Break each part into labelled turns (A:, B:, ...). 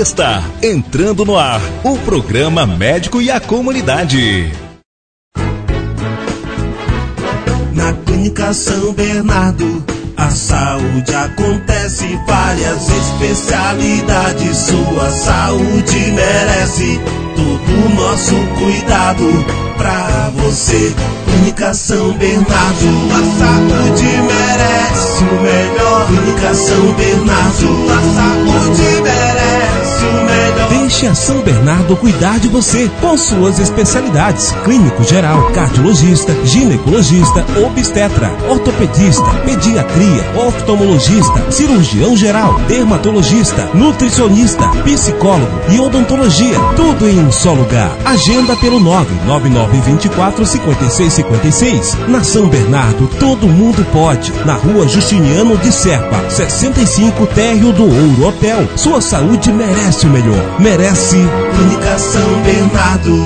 A: Está entrando no ar o programa Médico e a Comunidade.
B: Na Clínica São Bernardo, a saúde acontece, várias especialidades, sua saúde merece todo o nosso cuidado pra você. Clínica São Bernardo, a saúde merece o melhor. Clínica São Bernardo, a saúde merece o melhor.
C: Deixe a São Bernardo cuidar de você com suas especialidades: clínico geral, cardiologista, ginecologista, obstetra, ortopedista, pediatria, oftalmologista, cirurgião geral, dermatologista, nutricionista, psicólogo e odontologia. Tudo em um só lugar. Agenda pelo 99924 5656. Na São Bernardo, todo mundo pode. Na rua Justiniano de Serpa, 65 Térreo do Ouro Hotel. Sua saúde merece o melhor. Merece
B: Clínica São Bernardo.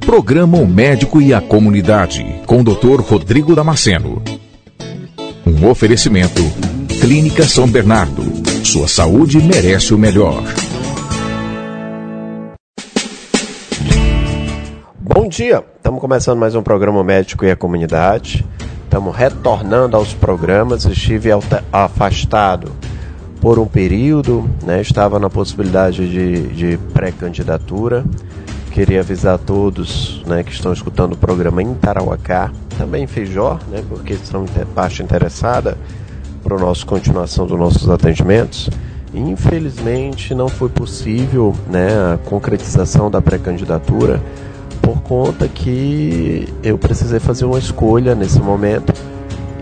A: Programa O Médico e a Comunidade, com o Dr. Rodrigo Damasceno. Um oferecimento. Clínica São Bernardo. Sua saúde merece o melhor.
D: Bom dia, estamos começando mais um programa Médico e a Comunidade. Estamos retornando aos programas. Estive afastado por um período, né? estava na possibilidade de, de pré-candidatura. Queria avisar a todos né, que estão escutando o programa em Tarauacá, também em Feijó, né, porque são parte interessada para a continuação dos nossos atendimentos. Infelizmente não foi possível né, a concretização da pré-candidatura por conta que eu precisei fazer uma escolha nesse momento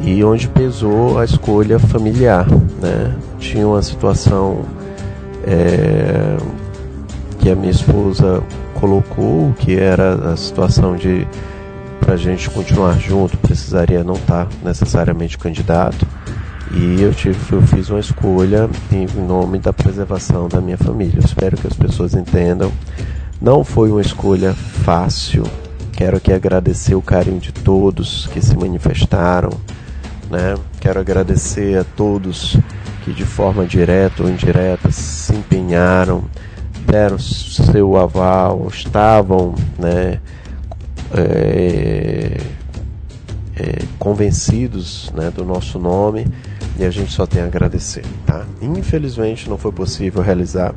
D: e onde pesou a escolha familiar, né? Tinha uma situação é, que a minha esposa colocou, que era a situação de para a gente continuar junto precisaria não estar tá necessariamente candidato e eu tive eu fiz uma escolha em nome da preservação da minha família. Eu espero que as pessoas entendam não foi uma escolha fácil. Quero aqui agradecer o carinho de todos que se manifestaram. Né? Quero agradecer a todos que de forma direta ou indireta se empenharam, deram seu aval, estavam né, é, é, convencidos né, do nosso nome e a gente só tem a agradecer. Tá? Infelizmente não foi possível realizar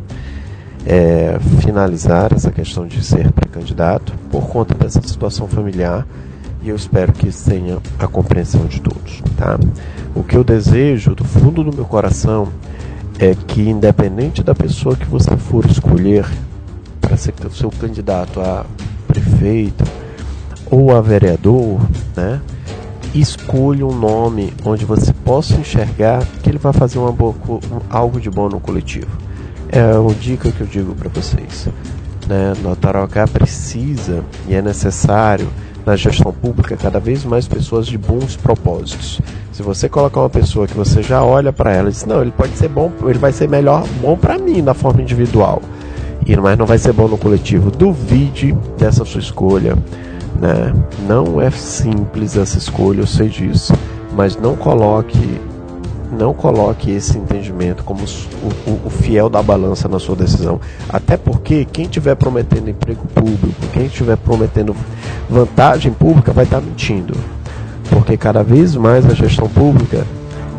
D: é, finalizar essa questão de ser pré-candidato por conta dessa situação familiar e eu espero que tenha a compreensão de todos. Tá? O que eu desejo do fundo do meu coração é que, independente da pessoa que você for escolher para ser seu candidato a prefeito ou a vereador, né, escolha um nome onde você possa enxergar que ele vai fazer uma boa, algo de bom no coletivo é uma dica que eu digo para vocês. Né? No Tarauacá precisa e é necessário na gestão pública cada vez mais pessoas de bons propósitos. Se você colocar uma pessoa que você já olha para ela e diz, não, ele pode ser bom, ele vai ser melhor, bom para mim na forma individual, e mas não vai ser bom no coletivo. Duvide dessa sua escolha, né? Não é simples essa escolha, eu sei disso, mas não coloque não coloque esse entendimento como o, o, o, fiel da balança na sua decisão. Até porque quem estiver prometendo emprego público, quem estiver prometendo vantagem pública, vai estar mentindo. Porque cada vez mais a gestão pública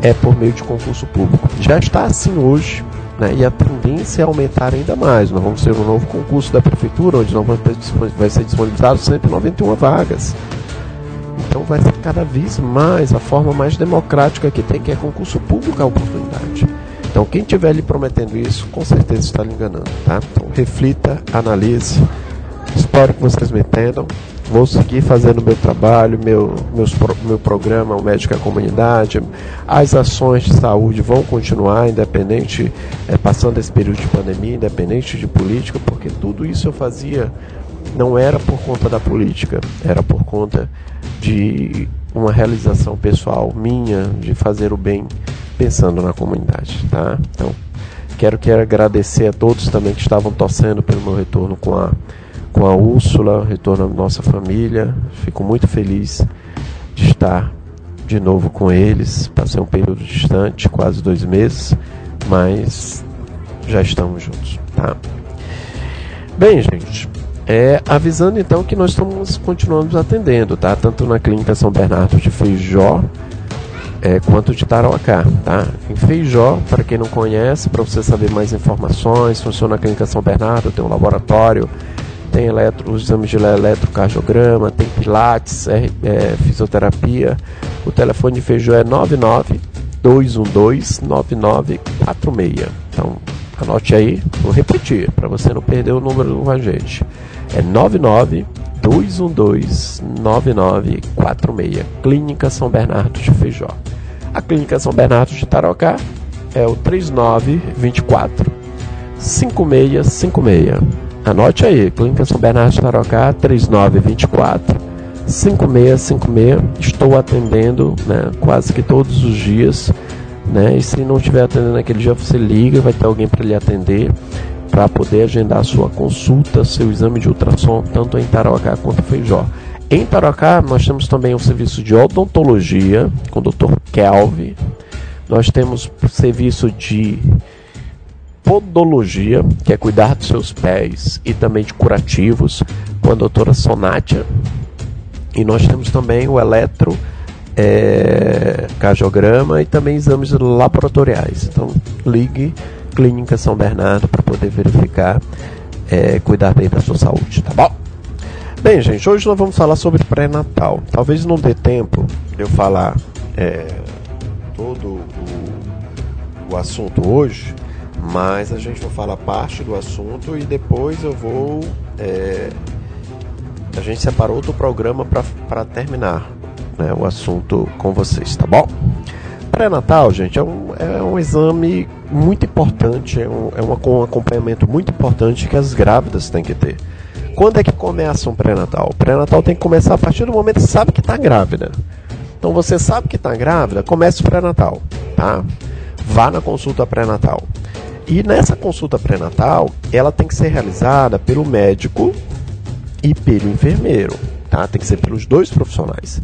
D: é por meio de concurso público. Já está assim hoje, né? e a tendência é aumentar ainda mais. Nós vamos ter um novo concurso da prefeitura, onde vai ser disponibilizado 191 vagas. Então vai ser cada vez mais a forma mais democrática que tem, que é concurso público a oportunidade. Então quem estiver lhe prometendo isso, com certeza está lhe enganando, tá? Então reflita, analise. Espero que vocês me entendam. Vou seguir fazendo meu trabalho, meu, meus, meu programa, o Médico à Comunidade. As ações de saúde vão continuar, independente, é, passando esse período de pandemia, independente de política, porque tudo isso eu fazia não era por conta da política, era por conta de uma realização pessoal minha de fazer o bem pensando na comunidade, tá? Então, quero quero agradecer a todos também que estavam torcendo pelo meu retorno com a com a Úrsula, retorno à nossa família. Fico muito feliz de estar de novo com eles. Passei um período distante, quase dois meses, mas já estamos juntos, tá? Bem, gente, é, avisando então que nós estamos continuando atendendo, tá? Tanto na clínica São Bernardo de Feijó é, quanto de Tarauacá, tá? Em Feijó, para quem não conhece, para você saber mais informações, funciona a clínica São Bernardo, tem um laboratório, tem eletro, os exames de eletrocardiograma, tem pilates, é, é, fisioterapia. O telefone de Feijó é 99 212 9946. Então, anote aí, vou repetir, para você não perder o número com a gente. É 99 212 9946. Clínica São Bernardo de Feijó. A Clínica São Bernardo de Tarocá é o 3924 5656. Anote aí, Clínica São Bernardo de Tarocá 3924 5656. Estou atendendo né, quase que todos os dias. Né? E se não estiver atendendo naquele dia, você liga, vai ter alguém para lhe atender para poder agendar sua consulta, seu exame de ultrassom, tanto em Tarocá quanto em Feijó. Em Tarocá, nós temos também o serviço de odontologia com o Dr. Kelvin. Nós temos o serviço de podologia, que é cuidar dos seus pés e também de curativos, com a doutora Sonatia. E nós temos também o eletro é, e também exames laboratoriais. Então, ligue Clínica São Bernardo para verificar, é, cuidar bem da sua saúde, tá bom? Bem, gente, hoje nós vamos falar sobre pré-natal. Talvez não dê tempo de eu falar é, todo o, o assunto hoje, mas a gente vai falar parte do assunto e depois eu vou. É, a gente separou outro programa para terminar né, o assunto com vocês, tá bom? Pré-natal, gente, é um, é um exame muito importante, é um, é um acompanhamento muito importante que as grávidas têm que ter. Quando é que começa um pré-natal? O pré-natal tem que começar a partir do momento que sabe que está grávida. Então você sabe que está grávida, comece o pré-natal, tá? Vá na consulta pré-natal. E nessa consulta pré-natal, ela tem que ser realizada pelo médico e pelo enfermeiro, tá? Tem que ser pelos dois profissionais.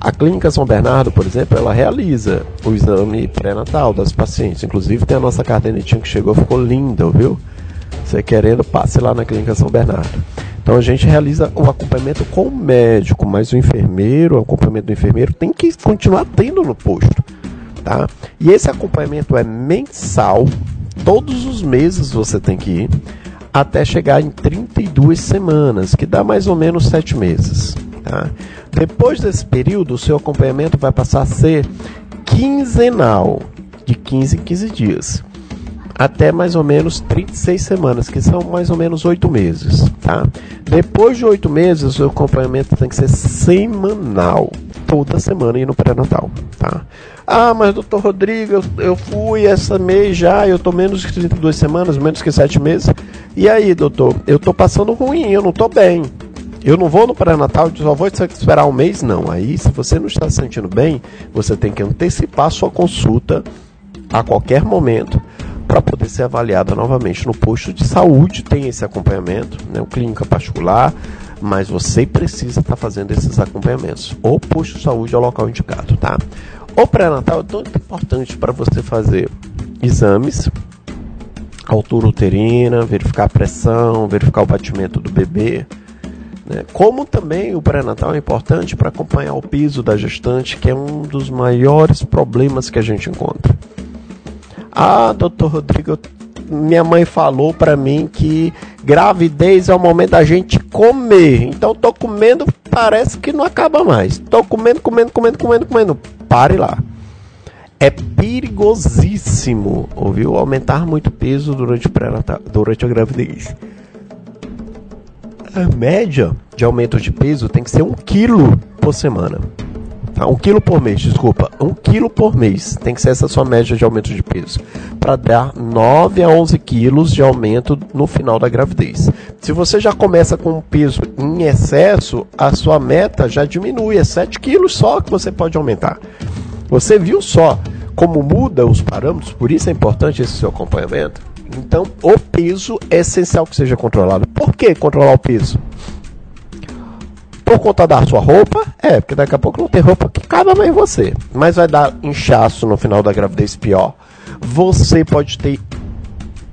D: A Clínica São Bernardo, por exemplo, ela realiza o exame pré-natal das pacientes. Inclusive tem a nossa cadernetinha que chegou, ficou linda, viu? Você querendo, passe lá na Clínica São Bernardo. Então a gente realiza o acompanhamento com o médico, mas o enfermeiro, o acompanhamento do enfermeiro tem que continuar tendo no posto, tá? E esse acompanhamento é mensal, todos os meses você tem que ir, até chegar em 32 semanas, que dá mais ou menos 7 meses, tá? Depois desse período, o seu acompanhamento vai passar a ser quinzenal, de 15 em 15 dias até mais ou menos 36 semanas, que são mais ou menos 8 meses, tá? Depois de 8 meses, o seu acompanhamento tem que ser semanal, toda semana e no pré-natal, tá? Ah, mas doutor Rodrigo, eu, fui essa mês já, eu tô menos de 32 semanas, menos que 7 meses. E aí, doutor, eu tô passando ruim, eu não tô bem. Eu não vou no pré-natal, só vou esperar um mês, não. Aí, se você não está se sentindo bem, você tem que antecipar sua consulta a qualquer momento para poder ser avaliada novamente no posto de saúde. Tem esse acompanhamento, né, o clínica particular, mas você precisa estar tá fazendo esses acompanhamentos. O posto de saúde é o local indicado, tá? O pré-natal é tão importante para você fazer exames, altura uterina, verificar a pressão, verificar o batimento do bebê. Né? Como também o pré-natal é importante para acompanhar o piso da gestante, que é um dos maiores problemas que a gente encontra. Ah, doutor Rodrigo, minha mãe falou para mim que gravidez é o momento da gente comer. Então tô comendo, parece que não acaba mais. Tô comendo, comendo, comendo, comendo, comendo. Pare lá. É perigosíssimo, ouviu? Aumentar muito peso durante, durante a gravidez. A média de aumento de peso tem que ser um quilo por semana. Tá? Um quilo por mês, desculpa. Um quilo por mês. Tem que ser essa sua média de aumento de peso. Para dar 9 a 11 quilos de aumento no final da gravidez. Se você já começa com um peso em excesso, a sua meta já diminui. É 7 quilos só que você pode aumentar. Você viu só como muda os parâmetros? Por isso é importante esse seu acompanhamento. Então, o peso é essencial que seja controlado. Por que controlar o peso? Por conta da sua roupa? É, porque daqui a pouco não tem roupa que caiba mais em você. Mas vai dar inchaço no final da gravidez pior. Você pode ter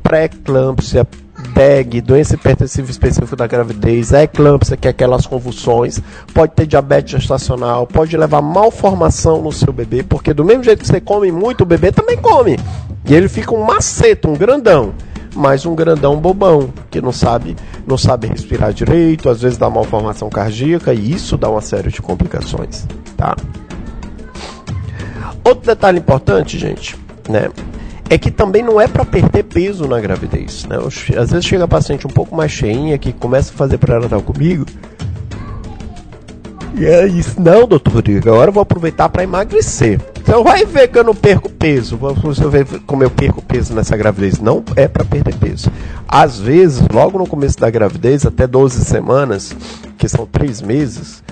D: pré-eclâmpsia, PEG, doença hipertensiva específica da gravidez, a eclâmpsia, que é aquelas convulsões, pode ter diabetes gestacional, pode levar malformação no seu bebê, porque do mesmo jeito que você come muito, o bebê também come. E ele fica um maceta, um grandão mas um grandão bobão, que não sabe, não sabe respirar direito, às vezes dá malformação cardíaca e isso dá uma série de complicações, tá? Outro detalhe importante, gente, né? É que também não é para perder peso na gravidez, né? Às vezes chega paciente um pouco mais cheinha que começa a fazer pré-natal comigo. E é isso, não, doutor Rodrigo, agora eu vou aproveitar para emagrecer. Então vai ver que eu não perco peso. Você ver como eu perco peso nessa gravidez. Não é para perder peso. Às vezes, logo no começo da gravidez, até 12 semanas, que são 3 meses,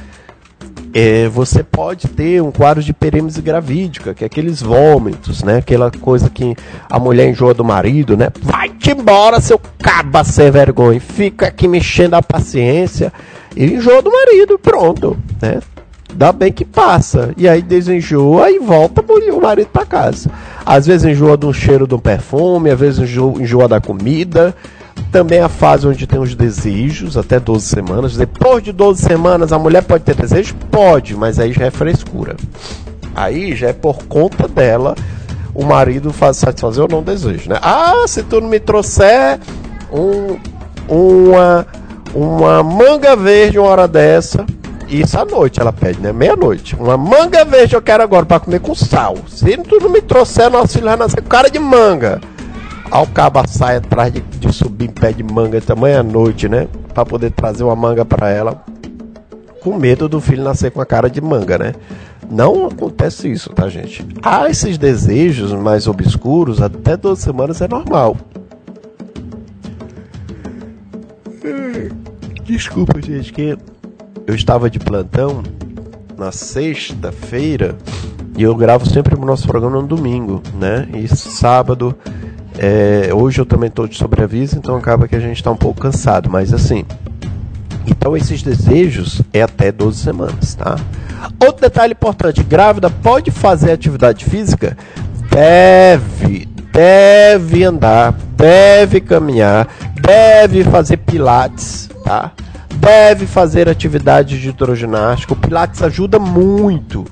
D: é, você pode ter um quadro de perêmese gravídica, que é aqueles vômitos, né? Aquela coisa que a mulher enjoa do marido, né? Vai-te embora, seu caba sem vergonha. Fica aqui mexendo a paciência. E enjoa do marido, pronto, né? Dá bem que passa. E aí desenjoa e volta o marido para casa. Às vezes enjoa um cheiro um perfume, às vezes enjoa, enjoa da comida. Também a fase onde tem os desejos, até 12 semanas. Depois de 12 semanas, a mulher pode ter desejo? Pode, mas aí já é frescura. Aí já é por conta dela o marido faz, satisfazer ou não desejo, né? Ah, se tu não me trouxer um, uma, uma manga verde uma hora dessa, isso à noite ela pede, né? Meia-noite. Uma manga verde eu quero agora para comer com sal. Se tu não me trouxer, nosso filho vai nascer com cara de manga. Ao cabo sai atrás de, de subir em pé de manga tamanha noite, né? Para poder trazer uma manga para ela. Com medo do filho nascer com a cara de manga, né? Não acontece isso, tá, gente? Há esses desejos mais obscuros, até duas semanas é normal. Desculpa, gente, que eu estava de plantão na sexta-feira e eu gravo sempre o nosso programa no domingo, né? E sábado, é, hoje eu também estou de sobreaviso, então acaba que a gente está um pouco cansado, mas assim. Então esses desejos é até 12 semanas, tá? Outro detalhe importante, grávida pode fazer atividade física? Deve, deve andar, deve caminhar, deve fazer pilates, tá? deve fazer atividades de hidroginástica. O Pilates ajuda muito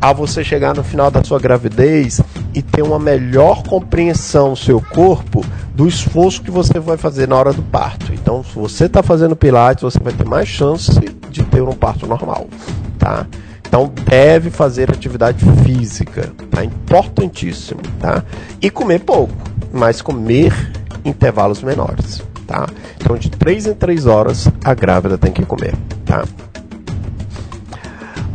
D: a você chegar no final da sua gravidez e ter uma melhor compreensão do seu corpo do esforço que você vai fazer na hora do parto. Então, se você está fazendo Pilates, você vai ter mais chance de ter um parto normal, tá? Então deve fazer atividade física, tá? Importantíssimo, tá? E comer pouco, mas comer intervalos menores tá? Então de 3 em 3 horas a grávida tem que comer, tá?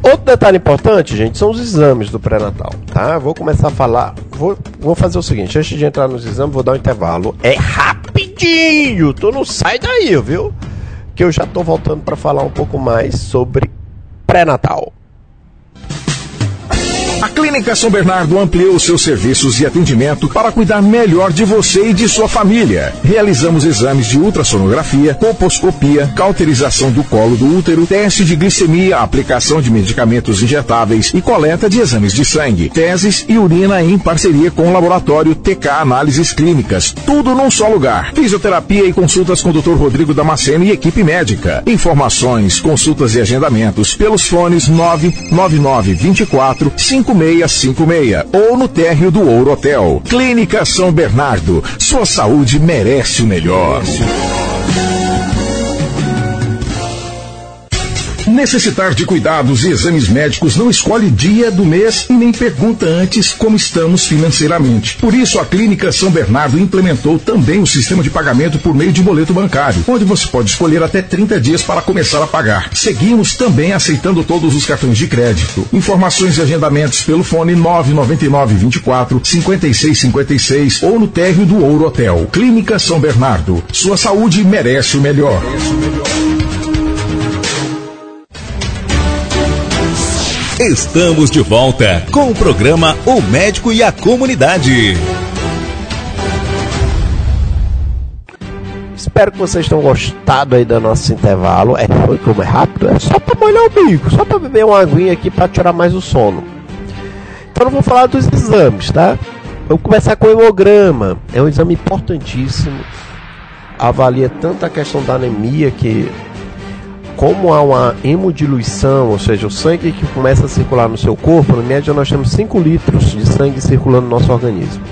D: Outro detalhe importante, gente, são os exames do pré-natal, tá? Vou começar a falar, vou, vou fazer o seguinte, antes de entrar nos exames, vou dar um intervalo. É rapidinho, tu não sai daí, viu? Que eu já tô voltando para falar um pouco mais sobre pré-natal.
A: A Clínica São Bernardo ampliou seus serviços e atendimento para cuidar melhor de você e de sua família. Realizamos exames de ultrassonografia, colposcopia, cauterização do colo do útero, teste de glicemia, aplicação de medicamentos injetáveis e coleta de exames de sangue, teses e urina em parceria com o laboratório TK Análises Clínicas. Tudo num só lugar. Fisioterapia e consultas com o Dr. Rodrigo Damasceno e equipe médica. Informações, consultas e agendamentos pelos fones 999 24 5 5656 ou no térreo do Ouro Hotel. Clínica São Bernardo. Sua saúde merece o melhor. Necessitar de cuidados e exames médicos não escolhe dia do mês e nem pergunta antes como estamos financeiramente. Por isso, a Clínica São Bernardo implementou também o sistema de pagamento por meio de boleto bancário, onde você pode escolher até 30 dias para começar a pagar. Seguimos também aceitando todos os cartões de crédito. Informações e agendamentos pelo fone 999 24 56 56 ou no térreo do Ouro Hotel. Clínica São Bernardo. Sua saúde merece o melhor. Merece o melhor.
C: Estamos de volta com o programa O Médico e a Comunidade.
D: espero que vocês tenham gostado aí do nosso intervalo. É, foi como é rápido, é só para molhar o bico, só para beber uma aguinha aqui para tirar mais o sono. Então eu vou falar dos exames, tá? Vamos começar com o hemograma. É um exame importantíssimo. Avalia tanto a questão da anemia que como há uma hemodiluição, ou seja, o sangue que começa a circular no seu corpo, na média nós temos 5 litros de sangue circulando no nosso organismo.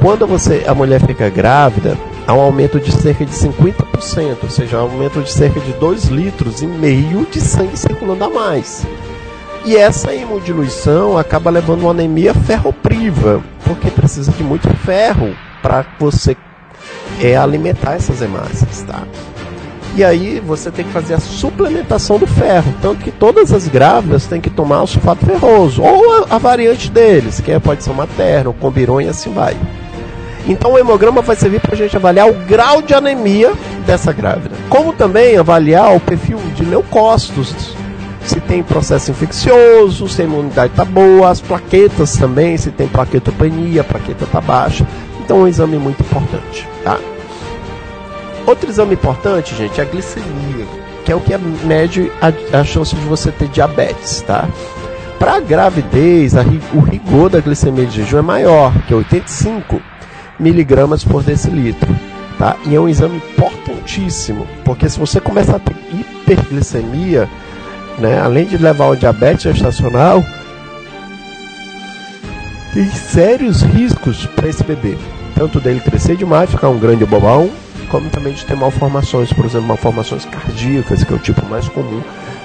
D: Quando você, a mulher fica grávida, há um aumento de cerca de 50%, ou seja, um aumento de cerca de 2 litros e meio de sangue circulando a mais. E essa hemodiluição acaba levando uma anemia ferropriva, porque precisa de muito ferro para você é, alimentar essas hemácias, tá? E aí você tem que fazer a suplementação do ferro. Tanto que todas as grávidas têm que tomar o sulfato ferroso. Ou a, a variante deles, que é, pode ser materno, combiron e assim vai. Então o hemograma vai servir para a gente avaliar o grau de anemia dessa grávida. Como também avaliar o perfil de leucócitos. Se tem processo infeccioso, se a imunidade está boa, as plaquetas também, se tem plaquetopenia, a plaqueta está baixa. Então é um exame muito importante, tá? Outro exame importante, gente, é a glicemia, que é o que mede a, a chance de você ter diabetes, tá? Para a gravidez, a, o rigor da glicemia de jejum é maior, que é 85 miligramas por decilitro, tá? E é um exame importantíssimo, porque se você começar a ter hiperglicemia, né, além de levar ao diabetes gestacional, tem sérios riscos para esse bebê, tanto dele crescer demais, ficar um grande bobão, como também de ter malformações, por exemplo, malformações cardíacas, que é o tipo mais comum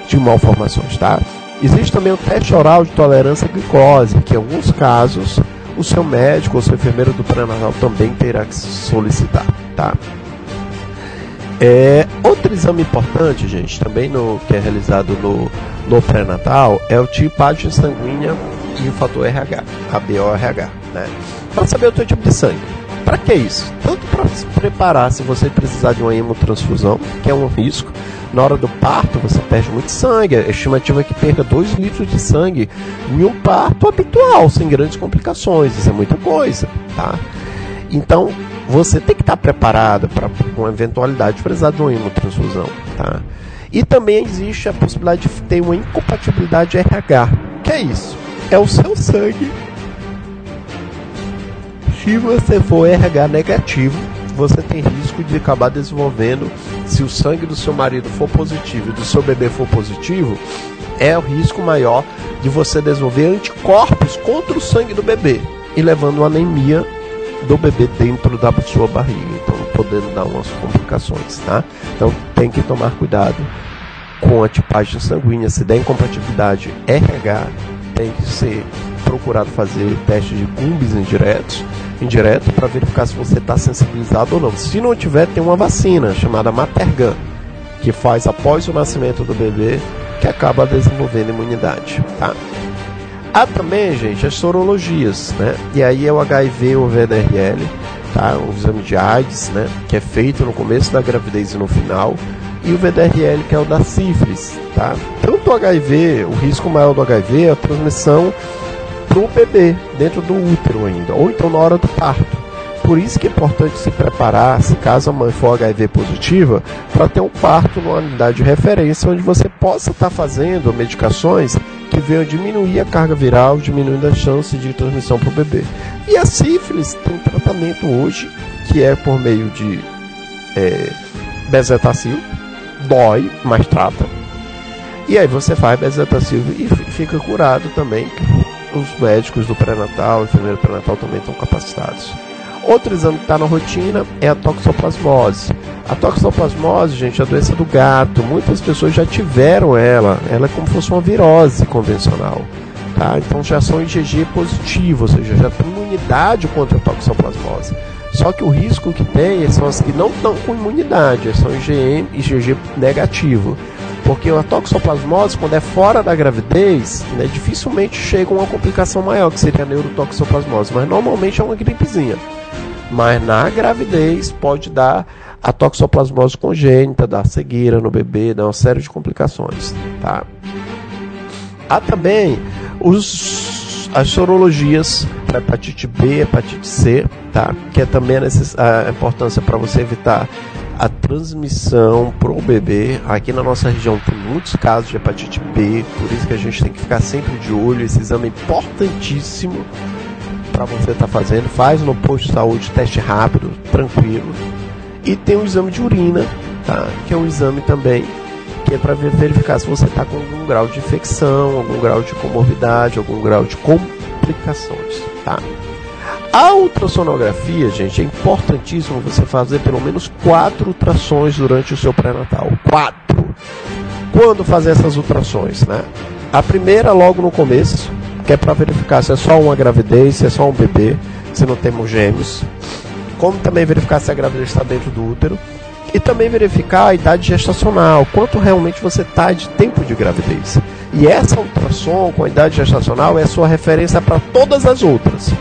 D: de malformações, tá? Existe também o teste oral de tolerância à glicose, que em alguns casos o seu médico ou seu enfermeiro do pré-natal também terá que solicitar, tá? É, outro exame importante, gente, também no, que é realizado no, no pré-natal é o tipagem sanguínea e o fator RH, a BORH, né? Para saber o teu tipo de sangue. Para que isso? Tanto para se preparar se você precisar de uma hemotransfusão, que é um risco. Na hora do parto, você perde muito sangue. A estimativa é que perca 2 litros de sangue em um parto habitual, sem grandes complicações. Isso é muita coisa, tá? Então, você tem que estar preparado para uma eventualidade de precisar de uma hemotransfusão, tá? E também existe a possibilidade de ter uma incompatibilidade RH. Que é isso? É o seu sangue se você for RH negativo, você tem risco de acabar desenvolvendo, se o sangue do seu marido for positivo e do seu bebê for positivo, é o risco maior de você desenvolver anticorpos contra o sangue do bebê e levando anemia do bebê dentro da sua barriga, então podendo dar umas complicações, tá? Então tem que tomar cuidado com a tipagem sanguínea, se der incompatibilidade RH, tem que ser procurado fazer teste de cumbis indiretos indireto para verificar se você está sensibilizado ou não. Se não tiver, tem uma vacina chamada Matergan, que faz após o nascimento do bebê, que acaba desenvolvendo imunidade, tá? Há também, gente, as sorologias, né? E aí é o HIV ou VDRL, tá? O exame de AIDS, né? Que é feito no começo da gravidez e no final. E o VDRL, que é o da sífilis, tá? Tanto o HIV, o risco maior do HIV é a transmissão para o bebê dentro do útero ainda, ou então na hora do parto. Por isso que é importante se preparar, se caso a mãe for HIV positiva, para ter um parto numa unidade de referência onde você possa estar tá fazendo medicações que venham diminuir a carga viral, diminuindo a chance de transmissão para o bebê. E a sífilis tem tratamento hoje, que é por meio de é, bezetacil, dói, mas trata. E aí você faz bezetacil e fica curado também os médicos do pré-natal, enfermeiro pré-natal também estão capacitados. Outro exame que está na rotina é a toxoplasmose. A toxoplasmose, gente, é a doença do gato. Muitas pessoas já tiveram ela. Ela é como se fosse uma virose convencional. Tá? Então já são IgG positivo, ou seja, já tem imunidade contra a toxoplasmose. Só que o risco que tem são as que não estão com imunidade, são IgM, IgG negativo. Porque a toxoplasmose, quando é fora da gravidez, né, dificilmente chega a uma complicação maior, que seria a neurotoxoplasmose. Mas normalmente é uma gripezinha. Mas na gravidez pode dar a toxoplasmose congênita, dar cegueira no bebê, dar uma série de complicações. Tá? Há também os, as sorologias para hepatite B, hepatite C, tá? que é também a, a importância para você evitar a transmissão para o bebê. Aqui na nossa região tem muitos casos de hepatite B, por isso que a gente tem que ficar sempre de olho. Esse exame é importantíssimo para você estar tá fazendo. Faz no posto de saúde teste rápido, tranquilo. E tem o exame de urina, tá? que é um exame também que é para verificar se você está com algum grau de infecção, algum grau de comorbidade, algum grau de complicações. Tá? A ultrassonografia, gente, é importantíssimo você fazer pelo menos quatro ultrassons durante o seu pré-natal. Quatro. Quando fazer essas ultrassons, né? A primeira logo no começo, que é para verificar se é só uma gravidez, se é só um bebê, se não temos gêmeos. Como também verificar se a gravidez está dentro do útero. E também verificar a idade gestacional, quanto realmente você está de tempo de gravidez. E essa ultrassom com a idade gestacional é a sua referência para todas as outras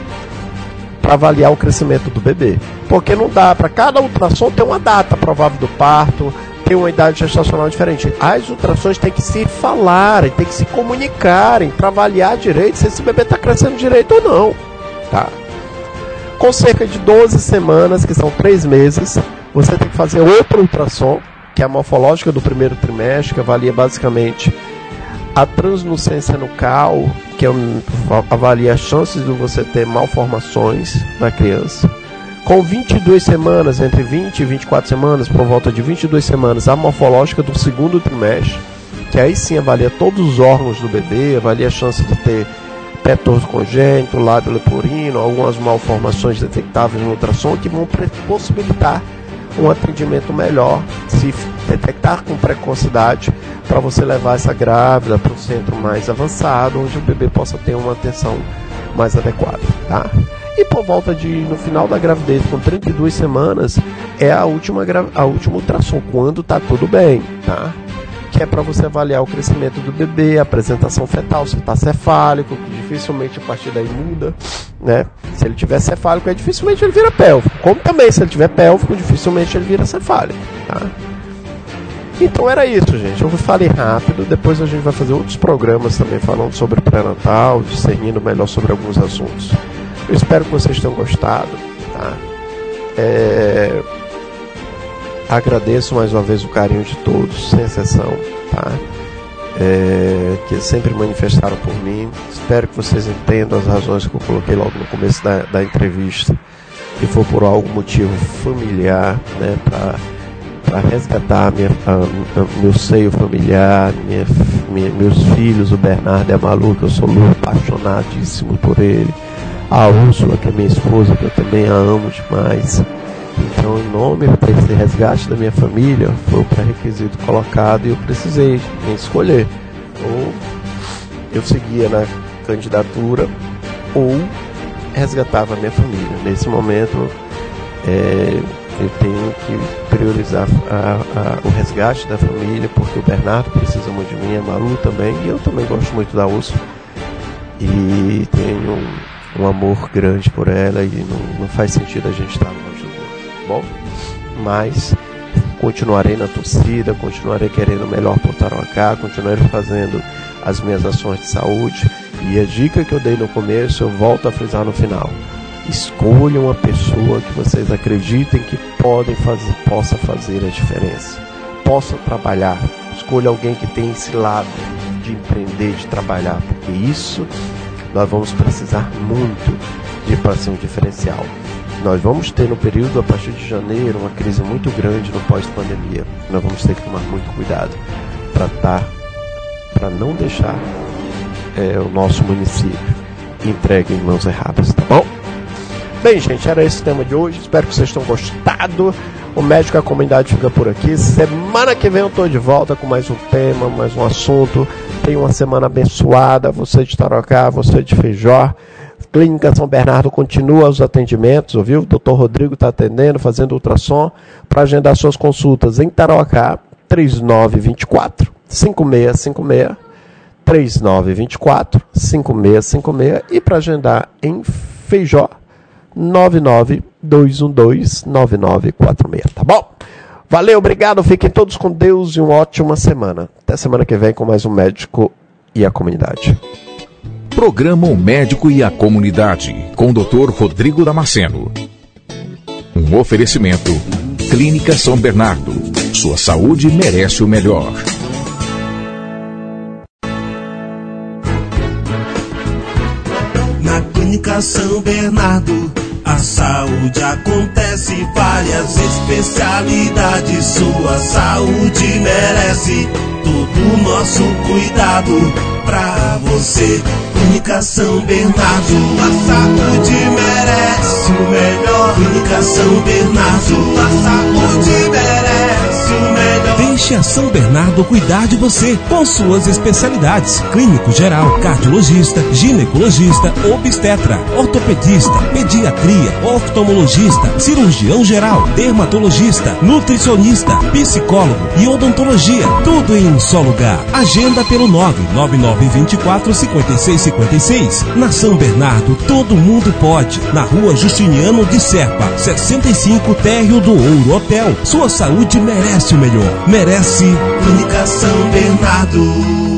D: para avaliar o crescimento do bebê. Porque não dá para cada ultrassom ter uma data provável do parto, ter uma idade gestacional diferente. As ultrassons têm que se falarem, têm que se comunicarem para avaliar direito se esse bebê está crescendo direito ou não. Tá? Com cerca de 12 semanas, que são 3 meses, você tem que fazer outro ultrassom, que é a morfológica do primeiro trimestre, que avalia basicamente a translucência nucal, que avalia as chances de você ter malformações na criança. Com 22 semanas, entre 20 e 24 semanas, por volta de 22 semanas, a morfológica do segundo trimestre, que aí sim avalia todos os órgãos do bebê, avalia a chance de ter pé torto congênito, lábio leporino, algumas malformações detectáveis no ultrassom que vão possibilitar um atendimento melhor, se detectar com precocidade, para você levar essa grávida para um centro mais avançado, onde o bebê possa ter uma atenção mais adequada, tá? E por volta de no final da gravidez, com 32 semanas, é a última a última ultrassom, quando tá tudo bem, tá? Que é para você avaliar o crescimento do bebê, a apresentação fetal, se está cefálico, que dificilmente a partir daí muda, né? Se ele tiver cefálico, é dificilmente ele vira pélvico. Como também se ele tiver pélvico, dificilmente ele vira cefálico, tá? Então era isso, gente. Eu falei rápido, depois a gente vai fazer outros programas também falando sobre pré-natal, discernindo melhor sobre alguns assuntos. Eu espero que vocês tenham gostado, tá? É... Agradeço mais uma vez o carinho de todos, sem exceção, tá? É... Que sempre manifestaram por mim. Espero que vocês entendam as razões que eu coloquei logo no começo da, da entrevista, que for por algum motivo familiar, né? Para resgatar minha, a, a, meu seio familiar, minha, minha, meus filhos, o Bernardo e a Maluca, eu sou apaixonadíssimo por ele. A Úrsula, que é minha esposa, que eu também a amo demais. Então, em nome desse resgate da minha família, foi o pré-requisito colocado e eu precisei escolher. Ou eu seguia na candidatura, ou resgatava a minha família. Nesse momento, é, eu tenho que priorizar a, a, o resgate da família, porque o Bernardo precisa muito de mim, a Malu também, e eu também gosto muito da Urso. E tenho um, um, amor grande por ela e não, não faz sentido a gente estar Bom, mas continuarei na torcida, continuarei querendo o melhor o Tarocá, continuarei fazendo as minhas ações de saúde. E a dica que eu dei no começo, eu volto a frisar no final Escolha uma pessoa que vocês acreditem que podem fazer, possa fazer a diferença, possa trabalhar. Escolha alguém que tem esse lado de empreender, de trabalhar, porque isso nós vamos precisar muito de para ser um diferencial. Nós vamos ter no período a partir de janeiro uma crise muito grande no pós-pandemia. Nós vamos ter que tomar muito cuidado para estar, para não deixar é, o nosso município entregue em mãos erradas, tá bom? Bem, gente, era esse o tema de hoje. Espero que vocês tenham gostado. O Médico e a Comunidade fica por aqui. Semana que vem eu estou de volta com mais um tema, mais um assunto. Tenha uma semana abençoada. Você de Tarocá, você de Feijó. Clínica São Bernardo continua os atendimentos, ouviu? O doutor Rodrigo está atendendo, fazendo ultrassom. Para agendar suas consultas em Tarocá, 3924 5656. 3924 5656. E para agendar em Feijó, 992129946, tá bom? Valeu, obrigado, fiquem todos com Deus e uma ótima semana. Até semana que vem com mais um Médico e a Comunidade.
A: Programa O Médico e a Comunidade, com o Dr. Rodrigo Damasceno. Um oferecimento Clínica São Bernardo. Sua saúde merece o melhor.
B: Na Clínica São Bernardo, a saúde acontece, várias especialidades. Sua saúde merece todo o nosso cuidado pra você. Clínica São Bernardo, a saúde merece o melhor. Clínica São Bernardo, a saúde merece.
C: Deixe a São Bernardo cuidar de você com suas especialidades: clínico geral, cardiologista, ginecologista, obstetra, ortopedista, pediatria, oftalmologista, cirurgião geral, dermatologista, nutricionista, psicólogo e odontologia. Tudo em um só lugar. Agenda pelo 99924 5656. Na São Bernardo, todo mundo pode. Na rua Justiniano de Serpa, 65 Térreo do Ouro Hotel. Sua saúde merece o melhor. Merece
B: Clínica São Bernardo.